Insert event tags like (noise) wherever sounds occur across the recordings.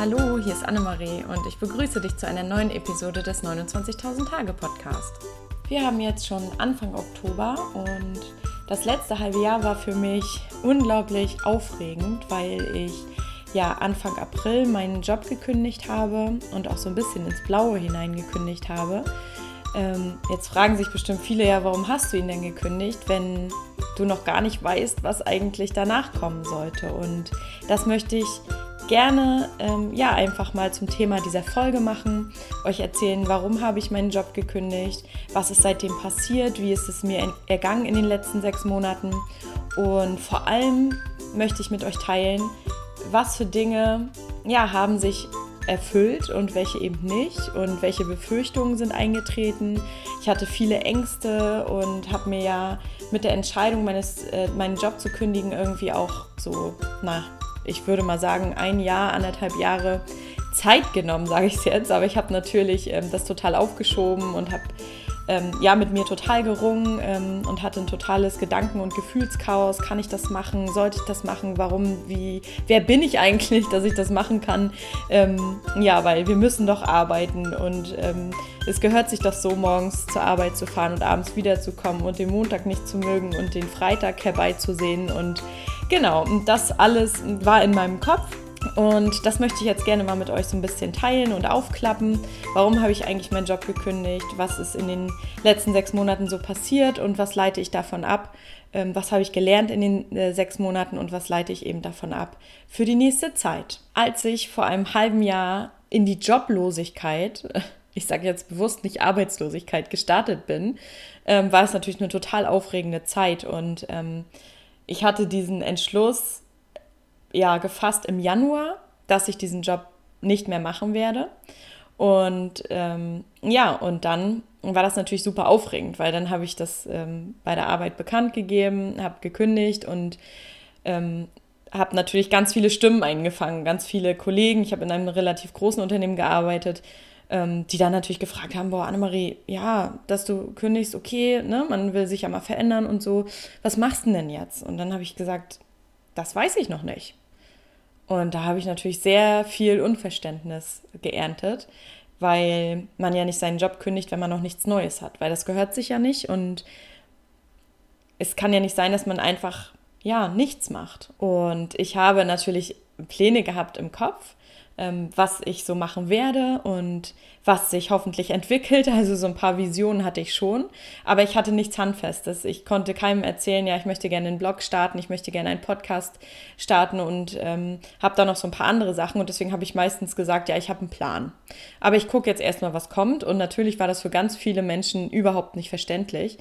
Hallo, hier ist Annemarie und ich begrüße dich zu einer neuen Episode des 29.000 Tage Podcast. Wir haben jetzt schon Anfang Oktober und das letzte halbe Jahr war für mich unglaublich aufregend, weil ich ja Anfang April meinen Job gekündigt habe und auch so ein bisschen ins Blaue hineingekündigt habe. Ähm, jetzt fragen sich bestimmt viele ja, warum hast du ihn denn gekündigt, wenn du noch gar nicht weißt, was eigentlich danach kommen sollte. Und das möchte ich gerne ähm, ja einfach mal zum Thema dieser Folge machen, euch erzählen, warum habe ich meinen Job gekündigt, was ist seitdem passiert, wie ist es mir ergangen in den letzten sechs Monaten und vor allem möchte ich mit euch teilen, was für Dinge ja haben sich erfüllt und welche eben nicht und welche Befürchtungen sind eingetreten. Ich hatte viele Ängste und habe mir ja mit der Entscheidung, meines, äh, meinen Job zu kündigen, irgendwie auch so, na, ich würde mal sagen, ein Jahr, anderthalb Jahre Zeit genommen, sage ich es jetzt. Aber ich habe natürlich ähm, das total aufgeschoben und habe ähm, ja mit mir total gerungen ähm, und hatte ein totales Gedanken- und Gefühlschaos. Kann ich das machen? Sollte ich das machen? Warum? Wie? Wer bin ich eigentlich, dass ich das machen kann? Ähm, ja, weil wir müssen doch arbeiten und ähm, es gehört sich doch so, morgens zur Arbeit zu fahren und abends wiederzukommen und den Montag nicht zu mögen und den Freitag herbeizusehen und Genau, und das alles war in meinem Kopf. Und das möchte ich jetzt gerne mal mit euch so ein bisschen teilen und aufklappen. Warum habe ich eigentlich meinen Job gekündigt? Was ist in den letzten sechs Monaten so passiert und was leite ich davon ab? Ähm, was habe ich gelernt in den äh, sechs Monaten und was leite ich eben davon ab für die nächste Zeit? Als ich vor einem halben Jahr in die Joblosigkeit, (laughs) ich sage jetzt bewusst nicht Arbeitslosigkeit, gestartet bin, ähm, war es natürlich eine total aufregende Zeit und ähm, ich hatte diesen Entschluss ja gefasst im Januar, dass ich diesen Job nicht mehr machen werde. Und ähm, ja, und dann war das natürlich super aufregend, weil dann habe ich das ähm, bei der Arbeit bekannt gegeben, habe gekündigt und ähm, habe natürlich ganz viele Stimmen eingefangen, ganz viele Kollegen. Ich habe in einem relativ großen Unternehmen gearbeitet, ähm, die dann natürlich gefragt haben, boah, Annemarie, ja, dass du kündigst, okay, ne, man will sich ja mal verändern und so, was machst du denn jetzt? Und dann habe ich gesagt, das weiß ich noch nicht. Und da habe ich natürlich sehr viel Unverständnis geerntet, weil man ja nicht seinen Job kündigt, wenn man noch nichts Neues hat, weil das gehört sich ja nicht und es kann ja nicht sein, dass man einfach ja nichts macht. Und ich habe natürlich Pläne gehabt im Kopf, was ich so machen werde und was sich hoffentlich entwickelt. (laughs) Also so ein paar Visionen hatte ich schon, aber ich hatte nichts Handfestes. Ich konnte keinem erzählen, ja, ich möchte gerne einen Blog starten, ich möchte gerne einen Podcast starten und ähm, habe da noch so ein paar andere Sachen und deswegen habe ich meistens gesagt, ja, ich habe einen Plan. Aber ich gucke jetzt erstmal, was kommt und natürlich war das für ganz viele Menschen überhaupt nicht verständlich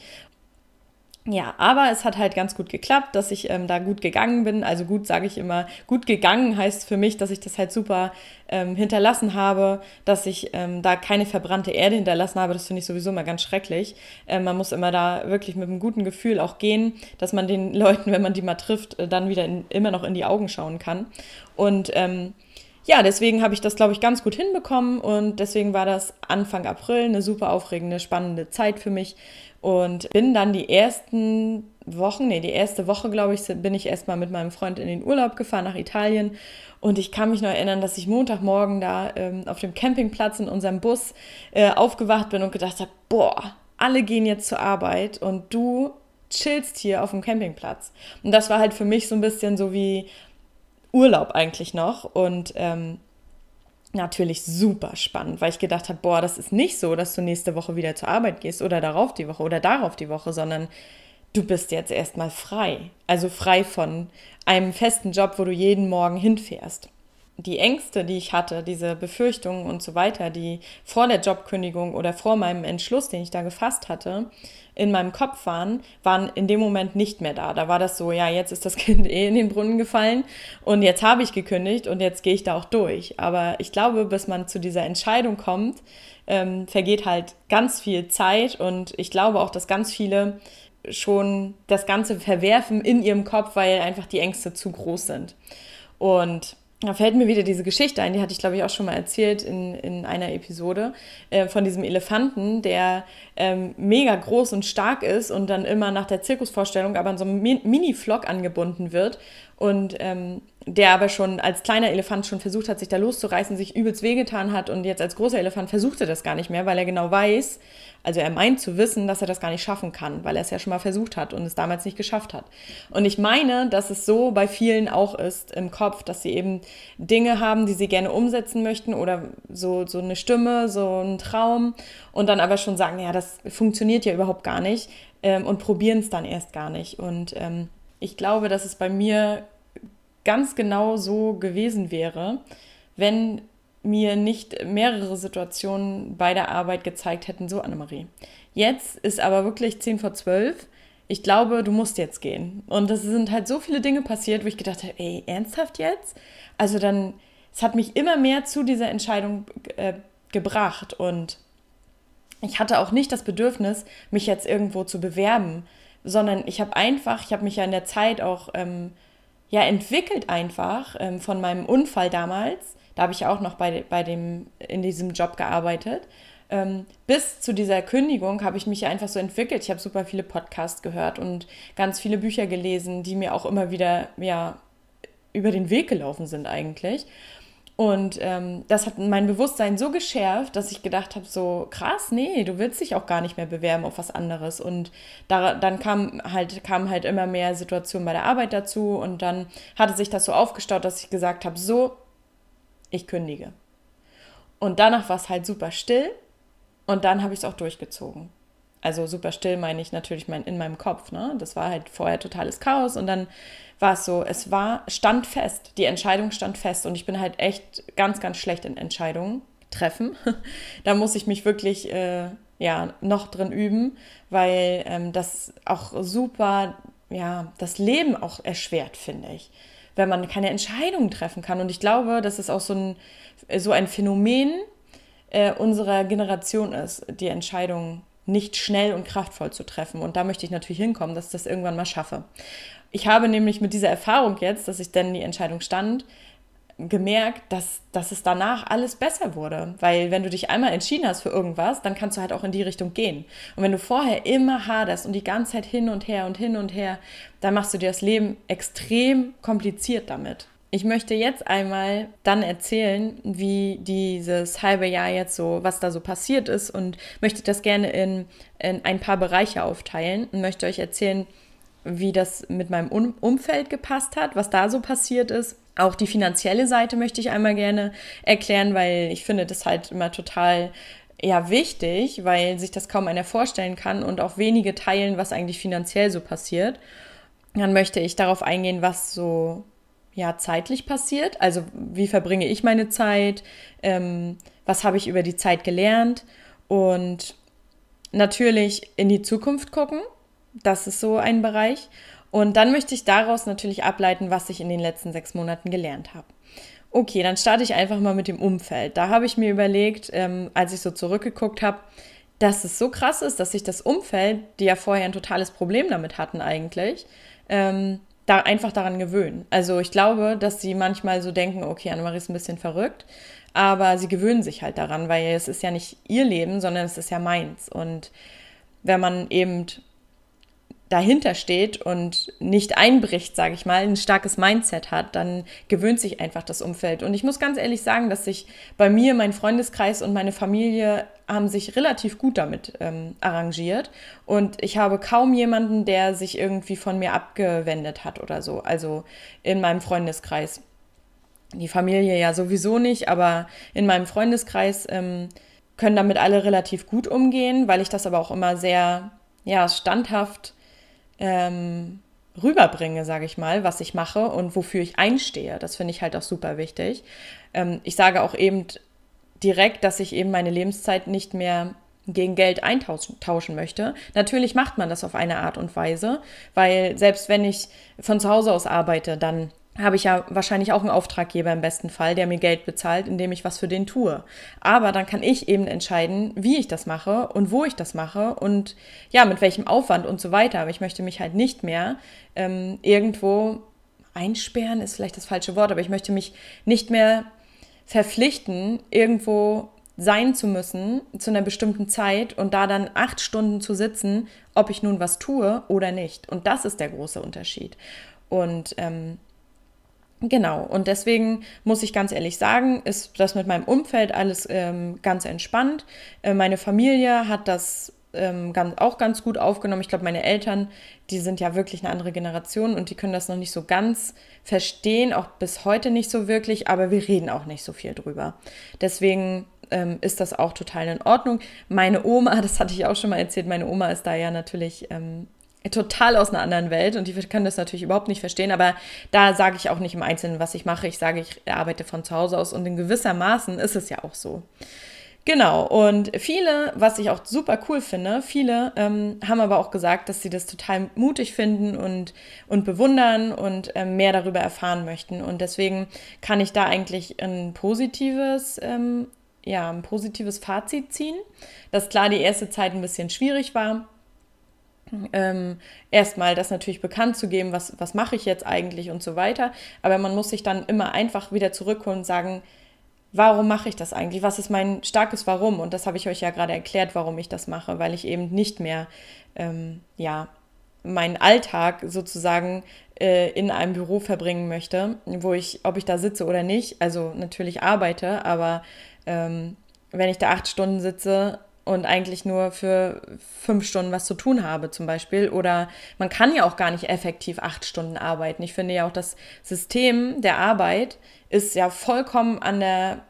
ja, aber es hat halt ganz gut geklappt, dass ich ähm, da gut gegangen bin. Also gut sage ich immer, gut gegangen heißt für mich, dass ich das halt super ähm, hinterlassen habe, dass ich ähm, da keine verbrannte Erde hinterlassen habe. Das finde ich sowieso immer ganz schrecklich. Ähm, man muss immer da wirklich mit einem guten Gefühl auch gehen, dass man den (laughs) Leuten, wenn man die mal trifft, äh, dann wieder in, immer noch in die Augen schauen kann. Und ähm, ja, deswegen habe ich das, glaube ich, ganz gut hinbekommen und deswegen war das Anfang April eine super aufregende, spannende Zeit für mich und bin dann die ersten Wochen, nee, die erste Woche, glaube ich, bin ich erstmal mit meinem Freund in den Urlaub gefahren nach Italien. Und ich kann mich noch erinnern, dass ich Montagmorgen da ähm, auf dem Campingplatz in unserem Bus äh, aufgewacht bin und gedacht habe, boah, alle gehen jetzt zur Arbeit und du chillst hier auf dem Campingplatz. Und das war halt für mich so ein bisschen so wie Urlaub eigentlich noch. Und ähm, natürlich super spannend, weil ich gedacht habe, boah, das ist nicht so, dass du nächste Woche wieder zur Arbeit gehst oder darauf die Woche oder darauf die Woche, sondern du bist jetzt erstmal frei. Also frei von einem festen Job, wo du jeden Morgen hinfährst. Die Ängste, die ich hatte, diese Befürchtungen und so weiter, die vor der Jobkündigung oder vor meinem Entschluss, den ich da gefasst hatte, in meinem Kopf waren, waren in dem Moment nicht mehr da. Da war das so, ja, jetzt ist das (laughs) Kind eh in den Brunnen gefallen und jetzt habe ich gekündigt und jetzt gehe ich da auch durch. Aber ich glaube, bis man zu dieser Entscheidung kommt, ähm, vergeht halt ganz viel Zeit und ich glaube auch, dass ganz viele schon das Ganze verwerfen in ihrem Kopf, weil einfach die Ängste zu groß sind. Und da fällt mir wieder diese Geschichte ein, die hatte ich, glaube ich, auch schon mal erzählt in, in einer Episode, äh, von diesem Elefanten, der ähm, mega groß und stark ist und dann immer nach der Zirkusvorstellung aber in so einem Mini-Flock angebunden wird und ähm, der aber schon als kleiner Elefant schon versucht hat, sich da loszureißen, sich übelst wehgetan hat und jetzt als großer Elefant versucht er das gar nicht mehr, weil er genau weiß, also er meint zu wissen, dass er das gar nicht schaffen kann, weil er es ja schon mal versucht hat und es damals nicht geschafft hat. Und ich meine, dass es so bei vielen auch ist im Kopf, dass sie eben Dinge haben, die sie gerne umsetzen möchten oder so, so eine Stimme, so ein Traum und dann aber schon sagen, ja, das funktioniert ja überhaupt gar nicht ähm, und probieren es dann erst gar nicht. Und ähm, ich glaube, dass es bei mir ganz genau so gewesen wäre, wenn mir nicht mehrere Situationen bei der Arbeit gezeigt hätten, so Annemarie. Jetzt ist aber wirklich 10 vor 12. Ich glaube, du musst jetzt gehen. Und es sind halt so viele Dinge passiert, wo ich gedacht habe, ey, ernsthaft jetzt? Also dann, es hat mich immer mehr zu dieser Entscheidung äh, gebracht und ich hatte auch nicht das Bedürfnis, mich jetzt irgendwo zu bewerben, sondern ich habe einfach, ich habe mich ja in der Zeit auch ähm, ja entwickelt einfach ähm, von meinem Unfall damals da habe ich auch noch bei, bei dem, in diesem Job gearbeitet. Ähm, bis zu dieser Kündigung habe ich mich einfach so entwickelt. Ich habe super viele Podcasts gehört und ganz viele Bücher gelesen, die mir auch immer wieder ja, über den Weg gelaufen sind eigentlich. Und ähm, das hat mein Bewusstsein so geschärft, dass ich gedacht habe, so krass, nee, du willst dich auch gar nicht mehr bewerben auf was anderes. Und da, dann kam halt, kamen halt immer mehr Situationen bei der Arbeit dazu und dann hatte sich das so aufgestaut, dass ich gesagt habe, so, ich kündige. Und danach war es halt super still und dann habe ich es auch durchgezogen. Also super still meine ich natürlich mein, in meinem Kopf. Ne? Das war halt vorher totales Chaos und dann war es so, es war, stand fest, die Entscheidung stand fest und ich bin halt echt ganz, ganz schlecht in Entscheidungen treffen. (laughs) da muss ich mich wirklich äh, ja, noch drin üben, weil ähm, das auch super, ja, das Leben auch erschwert, finde ich wenn man keine Entscheidungen treffen kann. Und ich glaube, dass es auch so ein, so ein Phänomen äh, unserer Generation ist, die Entscheidungen nicht schnell und kraftvoll zu treffen. Und da möchte ich natürlich hinkommen, dass ich das irgendwann mal schaffe. Ich habe nämlich mit dieser Erfahrung jetzt, dass ich dann die Entscheidung stand, gemerkt, dass, dass es danach alles besser wurde. Weil wenn du dich einmal entschieden hast für irgendwas, dann kannst du halt auch in die Richtung gehen. Und wenn du vorher immer haderst und die ganze Zeit hin und her und hin und her, dann machst du dir das Leben extrem kompliziert damit. Ich möchte jetzt einmal dann erzählen, wie dieses halbe Jahr jetzt so, was da so passiert ist und möchte das gerne in, in ein paar Bereiche aufteilen und möchte euch erzählen, wie das mit meinem Umfeld gepasst hat, was da so passiert ist auch die finanzielle Seite möchte ich einmal gerne erklären, weil ich finde das halt immer total ja wichtig, weil sich das kaum einer vorstellen kann und auch wenige teilen, was eigentlich finanziell so passiert. Dann möchte ich darauf eingehen, was so ja zeitlich passiert. Also wie verbringe ich meine Zeit? Ähm, was habe ich über die Zeit gelernt? Und natürlich in die Zukunft gucken. Das ist so ein Bereich. Und dann möchte ich daraus natürlich ableiten, was ich in den letzten sechs Monaten gelernt habe. Okay, dann starte ich einfach mal mit dem Umfeld. Da habe ich mir überlegt, ähm, als ich so zurückgeguckt habe, dass es so krass ist, dass sich das Umfeld, die ja vorher ein totales Problem damit hatten eigentlich, ähm, da einfach daran gewöhnen. Also ich glaube, dass sie manchmal so denken, okay, Annemarie ist ein bisschen verrückt, aber sie gewöhnen sich halt daran, weil es ist ja nicht ihr Leben, sondern es ist ja meins. Und wenn man eben dahinter steht und nicht einbricht, sage ich mal, ein starkes Mindset hat, dann gewöhnt sich einfach das Umfeld. Und ich muss ganz ehrlich sagen, dass sich bei mir, mein Freundeskreis und meine Familie haben sich relativ gut damit ähm, arrangiert. Und ich habe kaum jemanden, der sich irgendwie von mir abgewendet hat oder so. Also in meinem Freundeskreis. Die Familie ja sowieso nicht, aber in meinem Freundeskreis ähm, können damit alle relativ gut umgehen, weil ich das aber auch immer sehr ja, standhaft ähm, rüberbringe, sage ich mal, was ich mache und wofür ich einstehe. Das finde ich halt auch super wichtig. Ähm, ich sage auch eben direkt, dass ich eben meine Lebenszeit nicht mehr gegen Geld eintauschen möchte. Natürlich macht man das auf eine Art und Weise, weil selbst wenn ich von zu Hause aus arbeite, dann habe ich ja wahrscheinlich auch einen Auftraggeber im besten Fall, der mir Geld bezahlt, indem ich was für den tue. Aber dann kann ich eben entscheiden, wie ich das mache und wo ich das mache und ja, mit welchem Aufwand und so weiter. Aber ich möchte mich halt nicht mehr ähm, irgendwo einsperren, ist vielleicht das falsche Wort, aber ich möchte mich nicht mehr verpflichten, irgendwo sein zu müssen zu einer bestimmten Zeit und da dann acht Stunden zu sitzen, ob ich nun was tue oder nicht. Und das ist der große Unterschied. Und ähm, Genau, und deswegen muss ich ganz ehrlich sagen, ist das mit meinem Umfeld alles ähm, ganz entspannt. Äh, meine Familie hat das ähm, ganz, auch ganz gut aufgenommen. Ich glaube, meine Eltern, die sind ja wirklich eine andere Generation und die können das noch nicht so ganz verstehen, auch bis heute nicht so wirklich, aber wir reden auch nicht so viel drüber. Deswegen ähm, ist das auch total in Ordnung. Meine Oma, (laughs) das hatte ich auch schon mal erzählt, meine Oma ist da ja natürlich ähm, total aus einer anderen Welt und die können das natürlich überhaupt nicht verstehen, aber da sage ich auch nicht im Einzelnen, was ich mache. Ich sage, ich arbeite von zu Hause aus und in gewisser Maßen ist es ja auch so. Genau, und viele, was ich auch super cool finde, viele ähm, haben aber auch gesagt, dass sie das total mutig finden und, und bewundern und ähm, mehr darüber erfahren möchten. Und deswegen kann ich da eigentlich ein positives, ähm, ja, ein positives Fazit ziehen, dass klar die erste Zeit ein bisschen schwierig war ähm, erstmal das natürlich bekannt zu geben, was, was mache ich jetzt eigentlich und so weiter. Aber man muss sich dann immer einfach wieder zurückholen und sagen, warum mache ich das eigentlich? Was ist mein starkes Warum? Und das habe ich euch ja gerade erklärt, warum ich das mache, weil ich eben nicht mehr, ähm, ja, meinen Alltag sozusagen äh, in einem Büro verbringen möchte, wo ich, ob ich da sitze oder nicht, also natürlich arbeite, aber ähm, wenn ich da acht Stunden sitze, und eigentlich nur für fünf Stunden was zu tun habe zum Beispiel. Oder man kann ja auch gar nicht effektiv acht Stunden arbeiten. Ich finde ja auch das System der Arbeit ist ja vollkommen an der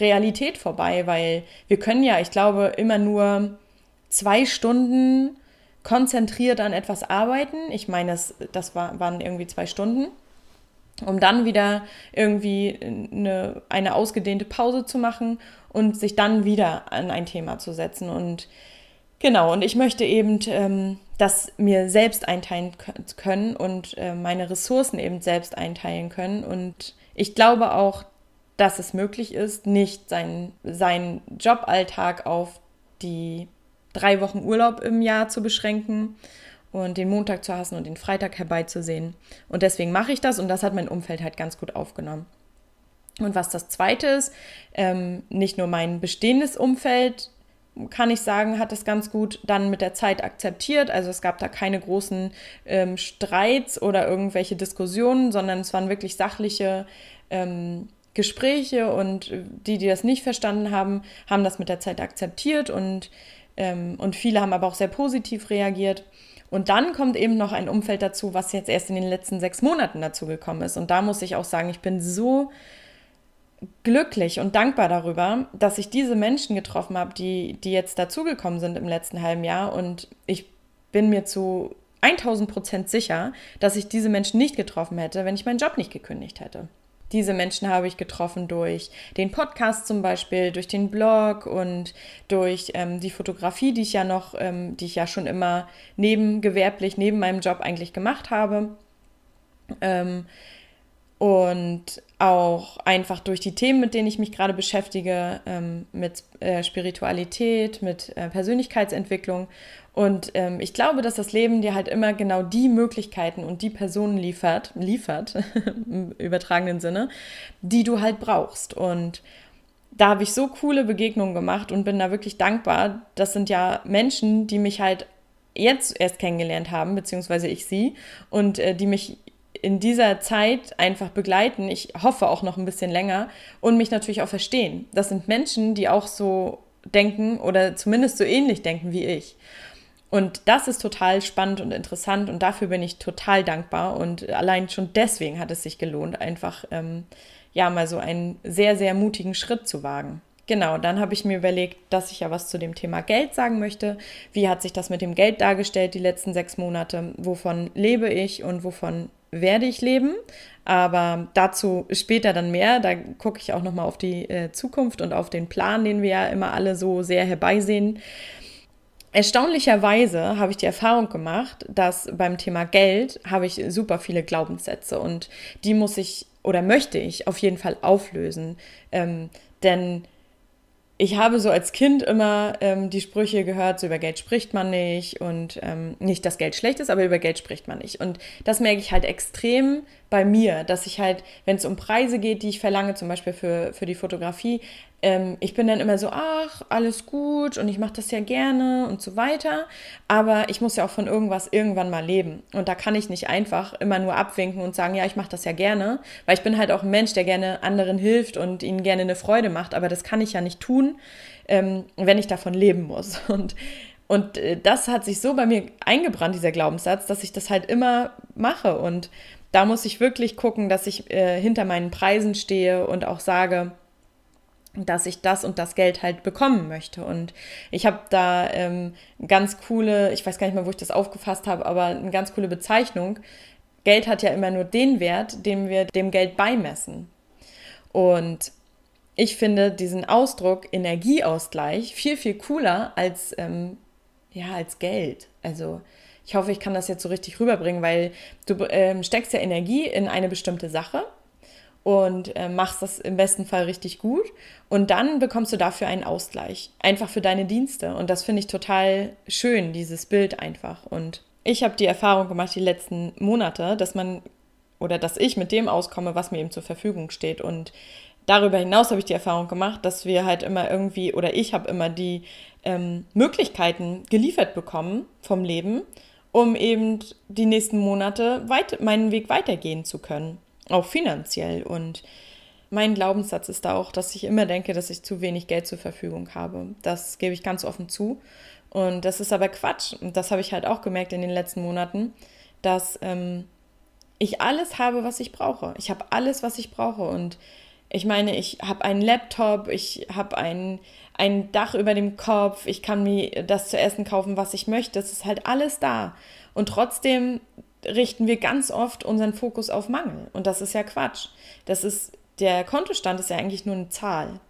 Realität vorbei, weil wir können ja, ich glaube, immer nur zwei Stunden konzentriert an etwas arbeiten. Ich meine, das, das war, waren irgendwie zwei Stunden um dann wieder irgendwie eine, eine ausgedehnte Pause zu machen und sich dann wieder an ein Thema zu setzen. Und genau, und ich möchte eben ähm, das mir selbst einteilen können und äh, meine Ressourcen eben selbst einteilen können. Und ich glaube auch, dass es möglich ist, nicht seinen, seinen Joballtag auf die drei Wochen Urlaub im Jahr zu beschränken und den Montag zu hassen und den Freitag herbeizusehen. Und deswegen mache ich das und das hat mein Umfeld halt ganz gut aufgenommen. Und was das Zweite ist, ähm, nicht nur mein bestehendes Umfeld, kann ich sagen, hat das ganz gut dann mit der Zeit akzeptiert. Also es gab da keine großen ähm, Streits oder irgendwelche Diskussionen, sondern es waren wirklich sachliche ähm, Gespräche und die, die das nicht verstanden haben, haben das mit der Zeit akzeptiert und, ähm, und viele haben aber auch sehr positiv reagiert. Und dann kommt eben noch ein Umfeld dazu, was jetzt erst in den letzten sechs Monaten dazu gekommen ist. Und da muss ich auch sagen, ich bin so glücklich und dankbar darüber, dass ich diese Menschen getroffen habe, die, die jetzt dazugekommen sind im letzten halben Jahr. Und ich bin mir zu 1000 Prozent sicher, dass ich diese Menschen nicht getroffen hätte, wenn ich meinen Job nicht gekündigt hätte. Diese Menschen habe ich getroffen durch den Podcast zum Beispiel, durch den Blog und durch ähm, die Fotografie, die ich ja noch, ähm, die ich ja schon immer nebengewerblich, neben meinem Job eigentlich gemacht habe. Ähm, und auch einfach durch die Themen, mit denen ich mich gerade beschäftige, ähm, mit äh, Spiritualität, mit äh, Persönlichkeitsentwicklung. Und ähm, ich glaube, dass das Leben dir halt immer genau die Möglichkeiten und die Personen liefert, liefert (laughs) im übertragenen Sinne, die du halt brauchst. Und da habe ich so coole Begegnungen gemacht und bin da wirklich dankbar. Das sind ja Menschen, die mich halt jetzt erst kennengelernt haben, beziehungsweise ich sie, und äh, die mich in dieser Zeit einfach begleiten. Ich hoffe auch noch ein bisschen länger und mich natürlich auch verstehen. Das sind Menschen, die auch so denken oder zumindest so ähnlich denken wie ich. Und das ist total spannend und interessant und dafür bin ich total dankbar. Und allein schon deswegen hat es sich gelohnt, einfach ähm, ja mal so einen sehr, sehr mutigen Schritt zu wagen. Genau, dann habe ich mir überlegt, dass ich ja was zu dem Thema Geld sagen möchte. Wie hat sich das mit dem Geld dargestellt die letzten sechs Monate? Wovon lebe ich und wovon werde ich leben. Aber dazu später dann mehr. Da gucke ich auch nochmal auf die äh, Zukunft und auf den Plan, den wir ja immer alle so sehr herbeisehen. Erstaunlicherweise habe ich die Erfahrung gemacht, dass beim Thema Geld habe ich super viele Glaubenssätze und die muss ich oder möchte ich auf jeden Fall auflösen. Ähm, denn ich habe so als Kind immer ähm, die Sprüche gehört, so über Geld spricht man nicht und ähm, nicht, dass Geld schlecht ist, aber über Geld spricht man nicht. Und das merke ich halt extrem bei mir, dass ich halt, wenn es um Preise geht, die ich verlange, zum Beispiel für, für die Fotografie, ähm, ich bin dann immer so, ach, alles gut und ich mache das ja gerne und so weiter. Aber ich muss ja auch von irgendwas irgendwann mal leben. Und da kann ich nicht einfach immer nur abwinken und sagen, ja, ich mache das ja gerne, weil ich bin halt auch ein Mensch, der gerne anderen hilft und ihnen gerne eine Freude macht. Aber das kann ich ja nicht tun, ähm, wenn ich davon leben muss. (laughs) Und und äh, das hat sich so bei mir eingebrannt, dieser Glaubenssatz, dass ich das halt immer mache. Und da muss ich wirklich gucken, dass ich äh, hinter meinen Preisen stehe und auch sage, dass ich das und das Geld halt bekommen möchte. Und ich habe da ähm, ganz coole, ich weiß gar nicht mehr, wo ich das aufgefasst habe, aber eine ganz coole Bezeichnung. Geld hat ja immer nur den Wert, den wir dem Geld beimessen. Und ich finde diesen Ausdruck Energieausgleich viel, viel cooler als, ähm, ja, als Geld. Also ich hoffe, ich kann das jetzt so richtig rüberbringen, weil du ähm, steckst ja Energie in eine bestimmte Sache und äh, machst das im besten Fall richtig gut. Und dann bekommst du dafür einen Ausgleich, einfach für deine Dienste. Und das finde ich total schön, dieses Bild einfach. Und ich habe die Erfahrung gemacht die letzten Monate, dass man oder dass ich mit dem auskomme, was mir eben zur Verfügung steht. Und darüber hinaus habe ich die Erfahrung gemacht, dass wir halt immer irgendwie oder ich habe immer die ähm, Möglichkeiten geliefert bekommen vom Leben, um eben die nächsten Monate weit, meinen Weg weitergehen zu können auch finanziell. Und mein Glaubenssatz ist da auch, dass ich immer denke, dass ich zu wenig Geld zur Verfügung habe. Das gebe ich ganz offen zu. Und das ist aber Quatsch. Und das habe ich halt auch gemerkt in den letzten Monaten, dass ähm, ich alles habe, was ich brauche. Ich habe alles, was ich brauche. Und ich meine, ich habe einen Laptop, ich habe ein, ein Dach über dem Kopf, ich kann mir das zu essen kaufen, was ich möchte. Es ist halt alles da. Und trotzdem richten wir ganz oft unseren Fokus auf Mangel. Und das ist ja Quatsch. Das ist, der Kontostand ist ja eigentlich nur eine Zahl.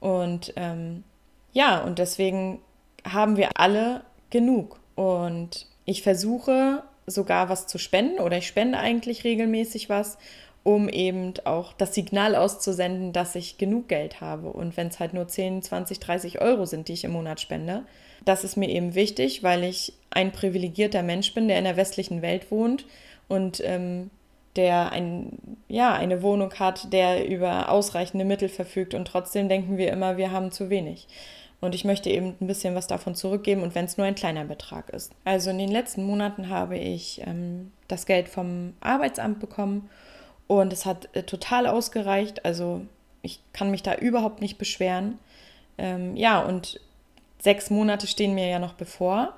Und ähm, ja, und deswegen haben wir alle genug. Und ich versuche sogar was zu spenden oder ich spende eigentlich regelmäßig was, um eben auch das Signal auszusenden, dass ich genug Geld habe. Und wenn es halt nur 10, 20, 30 Euro sind, die ich im Monat spende, das ist mir eben wichtig, weil ich ein privilegierter Mensch bin, der in der westlichen Welt wohnt und ähm, der ein, ja, eine Wohnung hat, der über ausreichende Mittel verfügt. Und trotzdem denken wir immer, wir haben zu wenig. Und ich möchte eben ein bisschen was davon zurückgeben und wenn es nur ein kleiner Betrag ist. Also in den letzten Monaten habe ich ähm, das Geld vom Arbeitsamt bekommen und es hat äh, total ausgereicht. Also ich kann mich da überhaupt nicht beschweren. Ähm, ja, und Sechs Monate stehen mir ja noch bevor.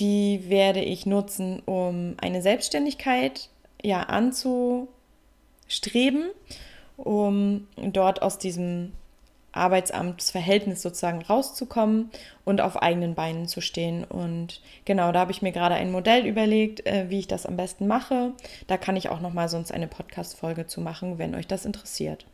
Die werde ich nutzen, um eine Selbstständigkeit ja anzustreben, um dort aus diesem Arbeitsamtsverhältnis sozusagen rauszukommen und auf eigenen Beinen zu stehen. Und genau, da habe ich mir gerade ein Modell überlegt, äh, wie ich das am besten mache. Da kann ich auch noch mal sonst eine Podcast-Folge zu machen, wenn euch das interessiert.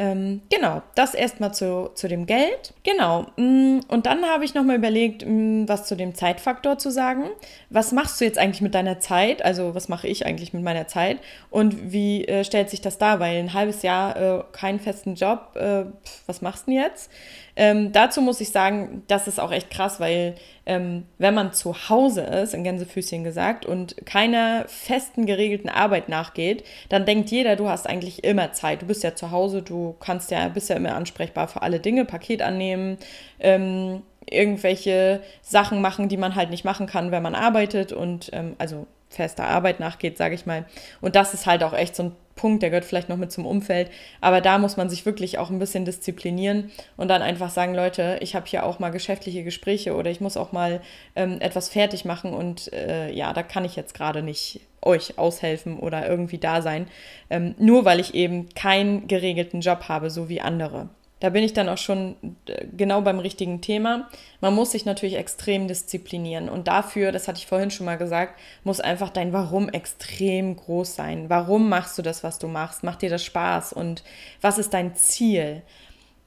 Ähm, genau, das erstmal zu, zu dem Geld. Genau. Mm, und dann habe ich nochmal überlegt, mm, was zu dem Zeitfaktor zu sagen. Was machst du jetzt eigentlich mit deiner Zeit? Also, was mache ich eigentlich mit meiner Zeit? Und wie äh, stellt sich das dar? Weil ein halbes Jahr äh, keinen festen Job, äh, was machst du denn jetzt? Ähm, dazu muss ich sagen, das ist auch echt krass, weil ähm, wenn man zu Hause ist, in Gänsefüßchen gesagt, und keiner festen geregelten Arbeit nachgeht, dann denkt jeder, du hast eigentlich immer Zeit. Du bist ja zu Hause, du kannst ja, bist ja immer ansprechbar für alle Dinge, Paket annehmen, ähm, irgendwelche Sachen machen, die man halt nicht machen kann, wenn man arbeitet und ähm, also fester Arbeit nachgeht, sage ich mal. Und das ist halt auch echt so ein Punkt, der gehört vielleicht noch mit zum Umfeld. Aber da muss man sich wirklich auch ein bisschen disziplinieren und dann einfach sagen, Leute, ich habe hier auch mal geschäftliche Gespräche oder ich muss auch mal ähm, etwas fertig machen und äh, ja, da kann ich jetzt gerade nicht euch aushelfen oder irgendwie da sein, ähm, nur weil ich eben keinen geregelten Job habe, so wie andere. Da bin ich dann auch schon äh, genau beim richtigen Thema. Man muss sich natürlich extrem disziplinieren. Und dafür, das hatte ich vorhin schon mal gesagt, muss einfach dein Warum extrem groß sein. Warum machst du das, was du machst? Macht dir das Spaß? Und was ist dein Ziel?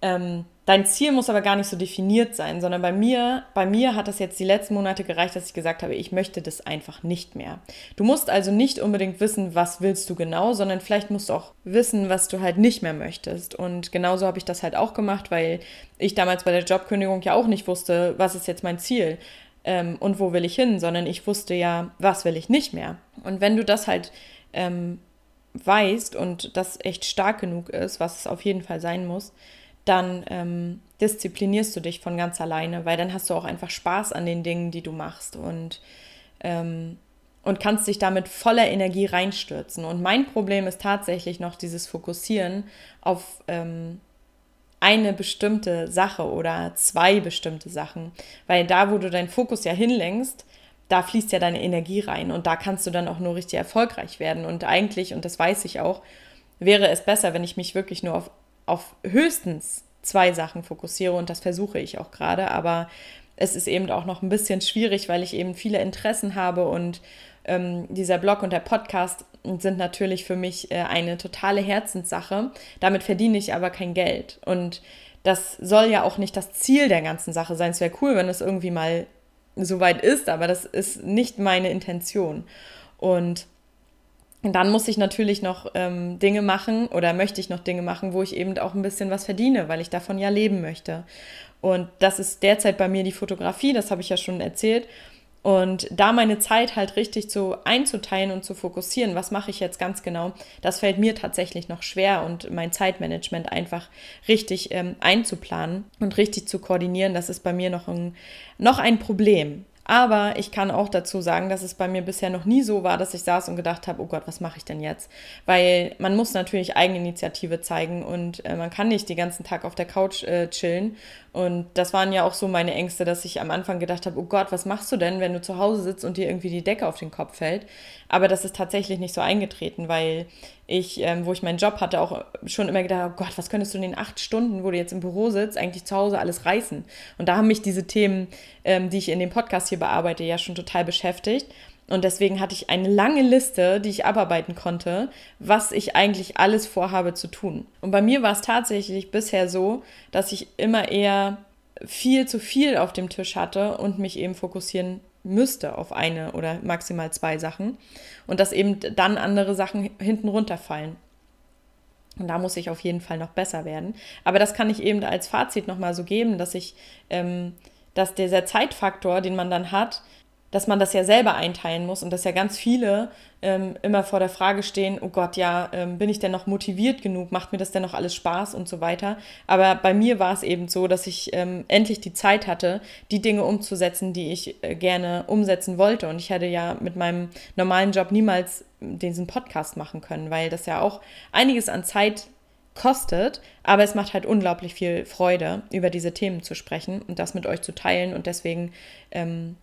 Ähm, Dein Ziel muss aber gar nicht so definiert sein, sondern bei mir, bei mir hat das jetzt die letzten Monate gereicht, dass ich gesagt habe, ich möchte das einfach nicht mehr. Du musst also nicht unbedingt wissen, was willst du genau, sondern vielleicht musst du auch wissen, was du halt nicht mehr möchtest. Und genauso habe ich das halt auch gemacht, weil ich damals bei der Jobkündigung ja auch nicht wusste, was ist jetzt mein Ziel ähm, und wo will ich hin, sondern ich wusste ja, was will ich nicht mehr. Und wenn du das halt ähm, weißt und das echt stark genug ist, was es auf jeden Fall sein muss, dann ähm, disziplinierst du dich von ganz alleine, weil dann hast du auch einfach Spaß an den Dingen, die du machst und, ähm, und kannst dich damit voller Energie reinstürzen. Und mein Problem ist tatsächlich noch dieses Fokussieren auf ähm, eine bestimmte Sache oder zwei bestimmte Sachen, weil da, wo du deinen Fokus ja hinlenkst, da fließt ja deine Energie rein und da kannst du dann auch nur richtig erfolgreich werden. Und eigentlich, und das weiß ich auch, wäre es besser, wenn ich mich wirklich nur auf, auf höchstens zwei Sachen fokussiere und das versuche ich auch gerade, aber es ist eben auch noch ein bisschen schwierig, weil ich eben viele Interessen habe und ähm, dieser Blog und der Podcast sind natürlich für mich äh, eine totale Herzenssache. Damit verdiene ich aber kein Geld und das soll ja auch nicht das Ziel der ganzen Sache sein. Es wäre cool, wenn es irgendwie mal soweit ist, aber das ist nicht meine Intention. Und dann muss ich natürlich noch ähm, Dinge machen oder möchte ich noch Dinge machen, wo ich eben auch ein bisschen was verdiene, weil ich davon ja leben möchte. Und das ist derzeit bei mir die Fotografie, das habe ich ja schon erzählt. Und da meine Zeit halt richtig zu einzuteilen und zu fokussieren, was mache ich jetzt ganz genau, das fällt mir tatsächlich noch schwer und mein Zeitmanagement einfach richtig ähm, einzuplanen und richtig zu koordinieren, das ist bei mir noch ein, noch ein Problem. Aber ich kann auch dazu sagen, dass es bei mir bisher noch nie so war, dass ich saß und gedacht habe, oh Gott, was mache ich denn jetzt? Weil man muss natürlich Eigeninitiative zeigen und äh, man kann nicht den ganzen Tag auf der Couch äh, chillen. Und das waren ja auch so meine Ängste, dass ich am Anfang gedacht habe, oh Gott, was machst du denn, wenn du zu Hause sitzt und dir irgendwie die Decke auf den Kopf fällt? Aber das ist tatsächlich nicht so eingetreten, weil ich, ähm, wo ich meinen Job hatte, auch schon immer gedacht, oh Gott, was könntest du in den acht Stunden, wo du jetzt im Büro sitzt, eigentlich zu Hause alles reißen? Und da haben mich diese Themen, ähm, die ich in dem Podcast hier bearbeite, ja schon total beschäftigt. Und deswegen hatte ich eine lange Liste, die ich abarbeiten konnte, was ich eigentlich alles vorhabe zu tun. Und bei mir war es tatsächlich bisher so, dass ich immer eher viel zu viel auf dem Tisch hatte und mich eben fokussieren müsste auf eine oder maximal zwei Sachen und dass eben dann andere Sachen hinten runterfallen. Und da muss ich auf jeden Fall noch besser werden. Aber das kann ich eben als Fazit nochmal so geben, dass ich, ähm, dass dieser Zeitfaktor, den man dann hat, dass man das ja selber einteilen muss und dass ja ganz viele ähm, immer vor der Frage stehen, oh Gott, ja, ähm, bin ich denn noch motiviert genug, macht mir das denn noch alles Spaß und so weiter. Aber bei mir war es eben so, dass ich ähm, endlich die Zeit hatte, die Dinge umzusetzen, die ich äh, gerne umsetzen wollte. Und ich hätte ja mit meinem normalen Job niemals diesen Podcast machen können, weil das ja auch einiges an Zeit kostet, aber es macht halt unglaublich viel Freude, über diese Themen zu sprechen und das mit euch zu teilen. Und deswegen ähm,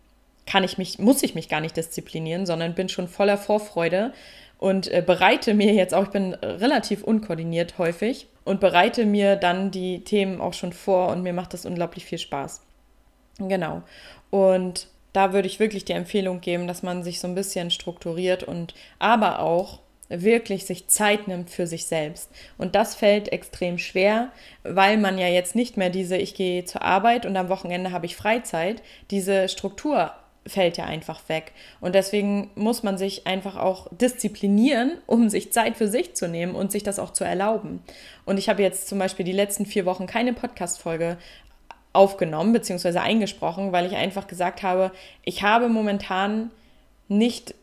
kann ich mich, muss ich mich gar nicht disziplinieren, sondern bin schon voller Vorfreude und äh, bereite mir jetzt auch, ich bin relativ unkoordiniert häufig und bereite mir dann die Themen auch schon vor und mir macht das unglaublich viel Spaß. Genau. Und da würde ich wirklich die Empfehlung geben, dass man sich so ein bisschen strukturiert und aber auch wirklich sich Zeit nimmt für sich selbst. Und das fällt extrem schwer, weil man ja jetzt nicht mehr diese, ich gehe zur Arbeit und am Wochenende habe ich Freizeit, diese Struktur fällt ja einfach weg. Und deswegen muss man sich einfach auch disziplinieren, um sich Zeit für sich zu nehmen und sich das auch zu erlauben. Und ich habe jetzt zum Beispiel die letzten vier Wochen keine Podcast-Folge aufgenommen bzw. eingesprochen, weil ich einfach gesagt habe, ich habe momentan nicht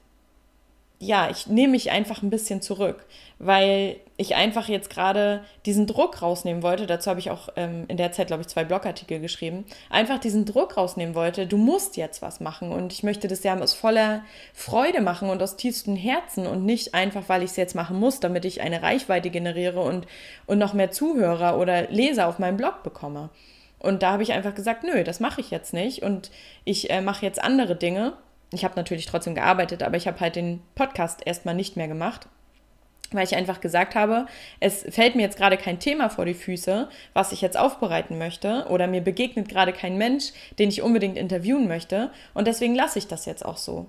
ja, ich nehme mich einfach ein bisschen zurück, weil ich einfach jetzt gerade diesen Druck rausnehmen wollte. Dazu habe ich auch ähm, in der Zeit, glaube ich, zwei Blogartikel geschrieben. Einfach diesen Druck rausnehmen wollte. Du musst jetzt was machen und ich möchte das ja aus voller Freude machen und aus tiefstem Herzen und nicht einfach, weil ich es jetzt machen muss, damit ich eine Reichweite generiere und, und noch mehr Zuhörer oder Leser auf meinem Blog bekomme. Und da habe ich einfach gesagt, nö, das mache ich jetzt nicht und ich äh, mache jetzt andere Dinge ich habe natürlich trotzdem gearbeitet, aber ich habe halt den Podcast erstmal nicht mehr gemacht, weil ich einfach gesagt habe, es fällt mir jetzt gerade kein Thema vor die Füße, was ich jetzt aufbereiten möchte oder mir begegnet gerade kein Mensch, den ich unbedingt interviewen möchte und deswegen lasse ich das jetzt auch so.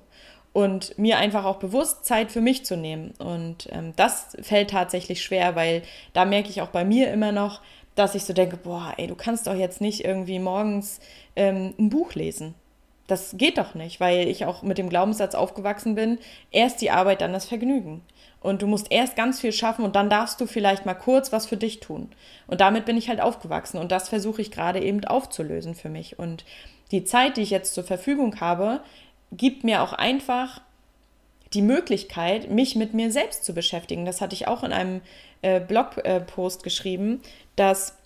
Und mir einfach auch bewusst Zeit für mich zu nehmen. Und ähm, das fällt tatsächlich schwer, weil da merke ich auch bei mir immer noch, dass ich so denke, boah, ey, du kannst doch jetzt nicht irgendwie morgens ähm, ein Buch lesen. Das geht doch nicht, weil ich auch mit dem Glaubenssatz aufgewachsen bin, erst die Arbeit, dann das Vergnügen. Und du musst erst ganz viel schaffen und dann darfst du vielleicht mal kurz was für dich tun. Und damit bin ich halt aufgewachsen und das versuche ich gerade eben aufzulösen für mich. Und die Zeit, die ich jetzt zur Verfügung habe, gibt mir auch einfach die Möglichkeit, mich mit mir selbst zu beschäftigen. Das hatte ich auch in einem äh, Blogpost äh, geschrieben, dass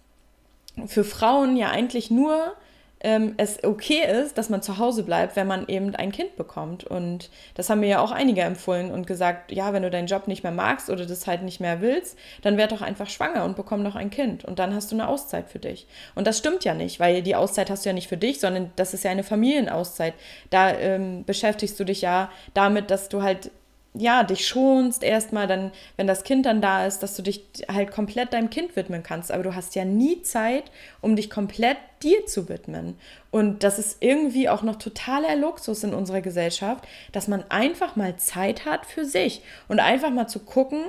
für Frauen ja eigentlich nur ähm, es okay ist, dass man zu Hause bleibt, wenn man eben ein Kind bekommt. Und das haben mir ja auch einige empfohlen und gesagt, ja, wenn du deinen Job nicht mehr magst oder das halt nicht mehr willst, dann werd doch einfach schwanger und bekomm doch ein Kind. Und dann hast du eine Auszeit für dich. Und das stimmt ja nicht, weil die Auszeit hast du ja nicht für dich, sondern das ist ja eine Familienauszeit. Da ähm, beschäftigst du dich ja damit, dass du halt ja, dich schonst erstmal, dann, wenn das Kind dann da ist, dass du dich halt komplett deinem Kind widmen kannst. Aber du hast ja nie Zeit, um dich komplett dir zu widmen. Und das ist irgendwie auch noch totaler Luxus in unserer Gesellschaft, dass man einfach mal Zeit hat für sich und einfach mal zu gucken,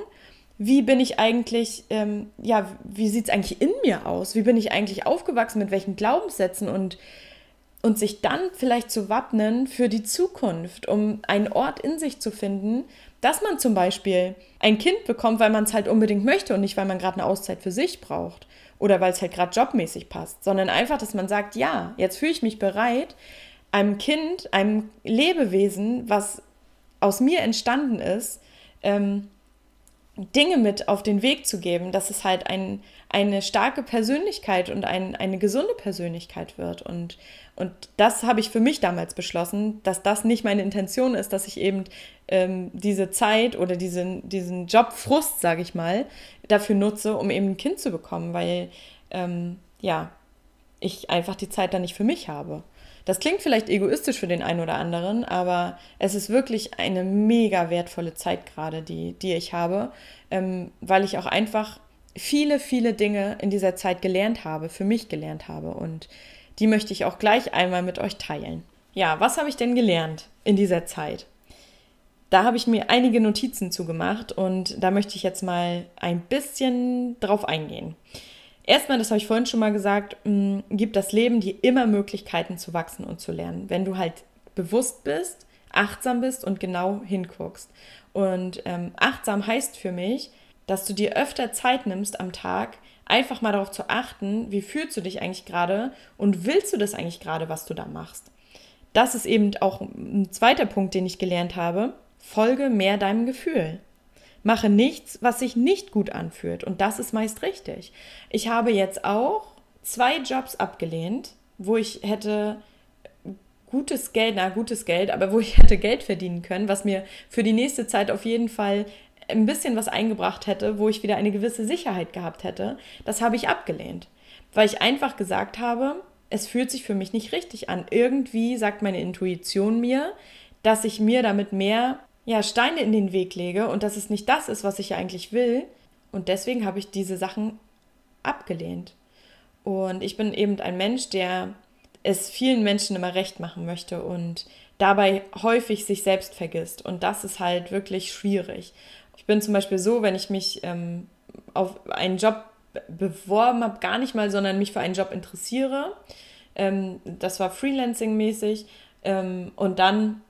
wie bin ich eigentlich, ähm, ja, wie sieht es eigentlich in mir aus? Wie bin ich eigentlich aufgewachsen? Mit welchen Glaubenssätzen? Und und sich dann vielleicht zu wappnen für die Zukunft, um einen Ort in sich zu finden, dass man zum Beispiel ein Kind bekommt, weil man es halt unbedingt möchte und nicht, weil man gerade eine Auszeit für sich braucht oder weil es halt gerade jobmäßig passt, sondern einfach, dass man sagt, ja, jetzt fühle ich mich bereit, einem Kind, einem Lebewesen, was aus mir entstanden ist, ähm, Dinge mit auf den Weg zu geben, dass es halt ein, eine starke Persönlichkeit und ein, eine gesunde Persönlichkeit wird. Und, und das habe ich für mich damals beschlossen, dass das nicht meine Intention ist, dass ich eben ähm, diese Zeit oder diesen, diesen Jobfrust, sage ich mal, dafür nutze, um eben ein Kind zu bekommen, weil ähm, ja, ich einfach die Zeit dann nicht für mich habe. Das klingt vielleicht egoistisch für den einen oder anderen, aber es ist wirklich eine mega wertvolle Zeit gerade, die, die ich habe, ähm, weil ich auch einfach viele, viele Dinge in dieser Zeit gelernt habe, für mich gelernt habe. Und die möchte ich auch gleich einmal mit euch teilen. Ja, was habe ich denn gelernt in dieser Zeit? Da habe ich mir einige Notizen zugemacht und da möchte ich jetzt mal ein bisschen drauf eingehen. Erstmal, das habe ich vorhin schon mal gesagt, mh, mm, gibt das Leben dir immer Möglichkeiten zu wachsen und zu lernen, wenn du halt bewusst bist, achtsam bist und genau hinguckst. Und ähm, achtsam heißt für mich, dass du dir öfter Zeit nimmst am Tag, einfach mal darauf zu achten, wie fühlst du dich eigentlich gerade und willst du das eigentlich gerade, was du da machst. Das ist eben auch ein zweiter Punkt, den ich gelernt habe. Folge mehr deinem Gefühl. Mache nichts, was sich nicht gut anfühlt. Und das ist meist richtig. Ich habe jetzt auch zwei Jobs abgelehnt, wo ich hätte gutes Geld, na gutes Geld, aber wo ich (laughs) hätte Geld verdienen können, was mir für die nächste Zeit auf jeden Fall ein bisschen was eingebracht hätte, wo ich wieder eine gewisse Sicherheit gehabt hätte. Das habe ich abgelehnt, weil ich einfach gesagt habe, es fühlt sich für mich nicht richtig an. Irgendwie sagt meine Intuition mir, dass ich mir damit mehr ja, Steine in den Weg lege und dass es nicht das ist, was ich eigentlich will. Und deswegen habe ich diese Sachen abgelehnt. Und ich bin eben ein Mensch, der es vielen Menschen immer recht machen möchte und dabei häufig sich selbst vergisst. Und das ist halt wirklich schwierig. Ich bin zum Beispiel so, wenn ich mich ähm, auf einen Job beworben habe, gar nicht mal, sondern mich für einen Job interessiere. Ähm, das war Freelancing-mäßig. Ähm, und dann